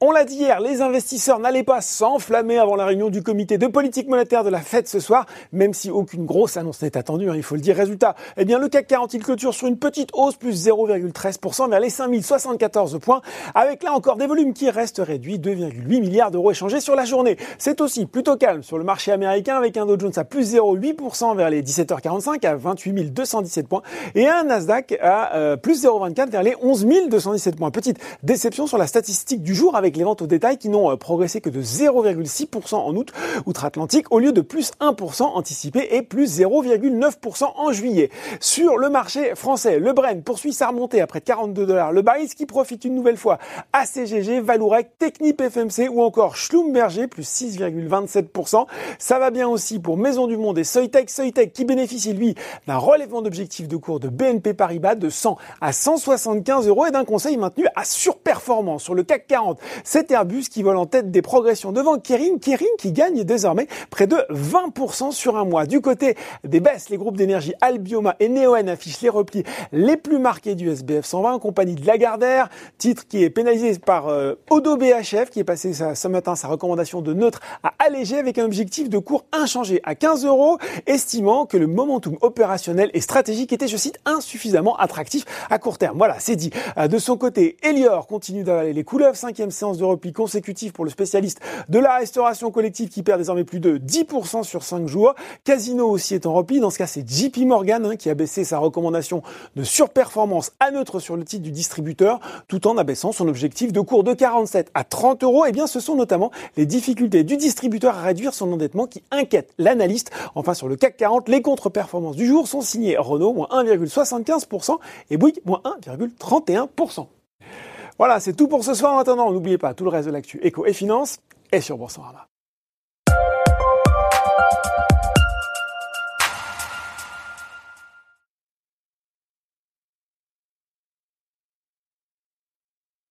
On l'a dit hier, les investisseurs n'allaient pas s'enflammer avant la réunion du comité de politique monétaire de la Fed ce soir, même si aucune grosse annonce n'est attendue, hein, il faut le dire. Résultat, eh bien le CAC 40 il clôture sur une petite hausse plus 0,13% vers les 5074 points, avec là encore des volumes qui restent réduits, 2,8 milliards d'euros échangés sur la journée. C'est aussi plutôt calme sur le marché américain avec un Dow Jones à plus 0,8% vers les 17h45 à 28 217 points et un Nasdaq à euh, plus 0,24 vers les 11 217 points. Petite déception sur la statistique du jour avec avec les ventes au détail qui n'ont euh, progressé que de 0,6% en août outre-Atlantique au lieu de plus 1% anticipé et plus 0,9% en juillet. Sur le marché français, le Brent poursuit sa remontée à près de 42 dollars. Le Baris qui profite une nouvelle fois à CGG, Valourec, Technip FMC ou encore Schlumberger plus 6,27%. Ça va bien aussi pour Maison du Monde et Soitec. Soitec qui bénéficie lui d'un relèvement d'objectif de cours de BNP Paribas de 100 à 175 euros et d'un conseil maintenu à surperformance sur le CAC 40. C'est Airbus qui vole en tête des progressions devant Kering. Kering qui gagne désormais près de 20% sur un mois. Du côté des baisses, les groupes d'énergie Albioma et Neoen affichent les replis les plus marqués du SBF 120, compagnie de Lagardère, titre qui est pénalisé par euh, Odo BHF qui est passé ce matin sa recommandation de neutre à alléger avec un objectif de cours inchangé à 15 euros, estimant que le momentum opérationnel et stratégique était, je cite, insuffisamment attractif à court terme. Voilà, c'est dit. Euh, de son côté, Elior continue d'avaler les couleuvres, cinquième séance de repli consécutive pour le spécialiste de la restauration collective qui perd désormais plus de 10% sur 5 jours. Casino aussi est en repli. Dans ce cas, c'est JP Morgan hein, qui a baissé sa recommandation de surperformance à neutre sur le titre du distributeur tout en abaissant son objectif de cours de 47 à 30 euros. Et eh bien, ce sont notamment les difficultés du distributeur à réduire son endettement qui inquiète l'analyste. Enfin, sur le CAC 40, les contre-performances du jour sont signées Renault, moins 1,75% et Bouygues, moins 1,31%. Voilà, c'est tout pour ce soir. En attendant, n'oubliez pas tout le reste de l'actu éco et finance est sur Boursorama.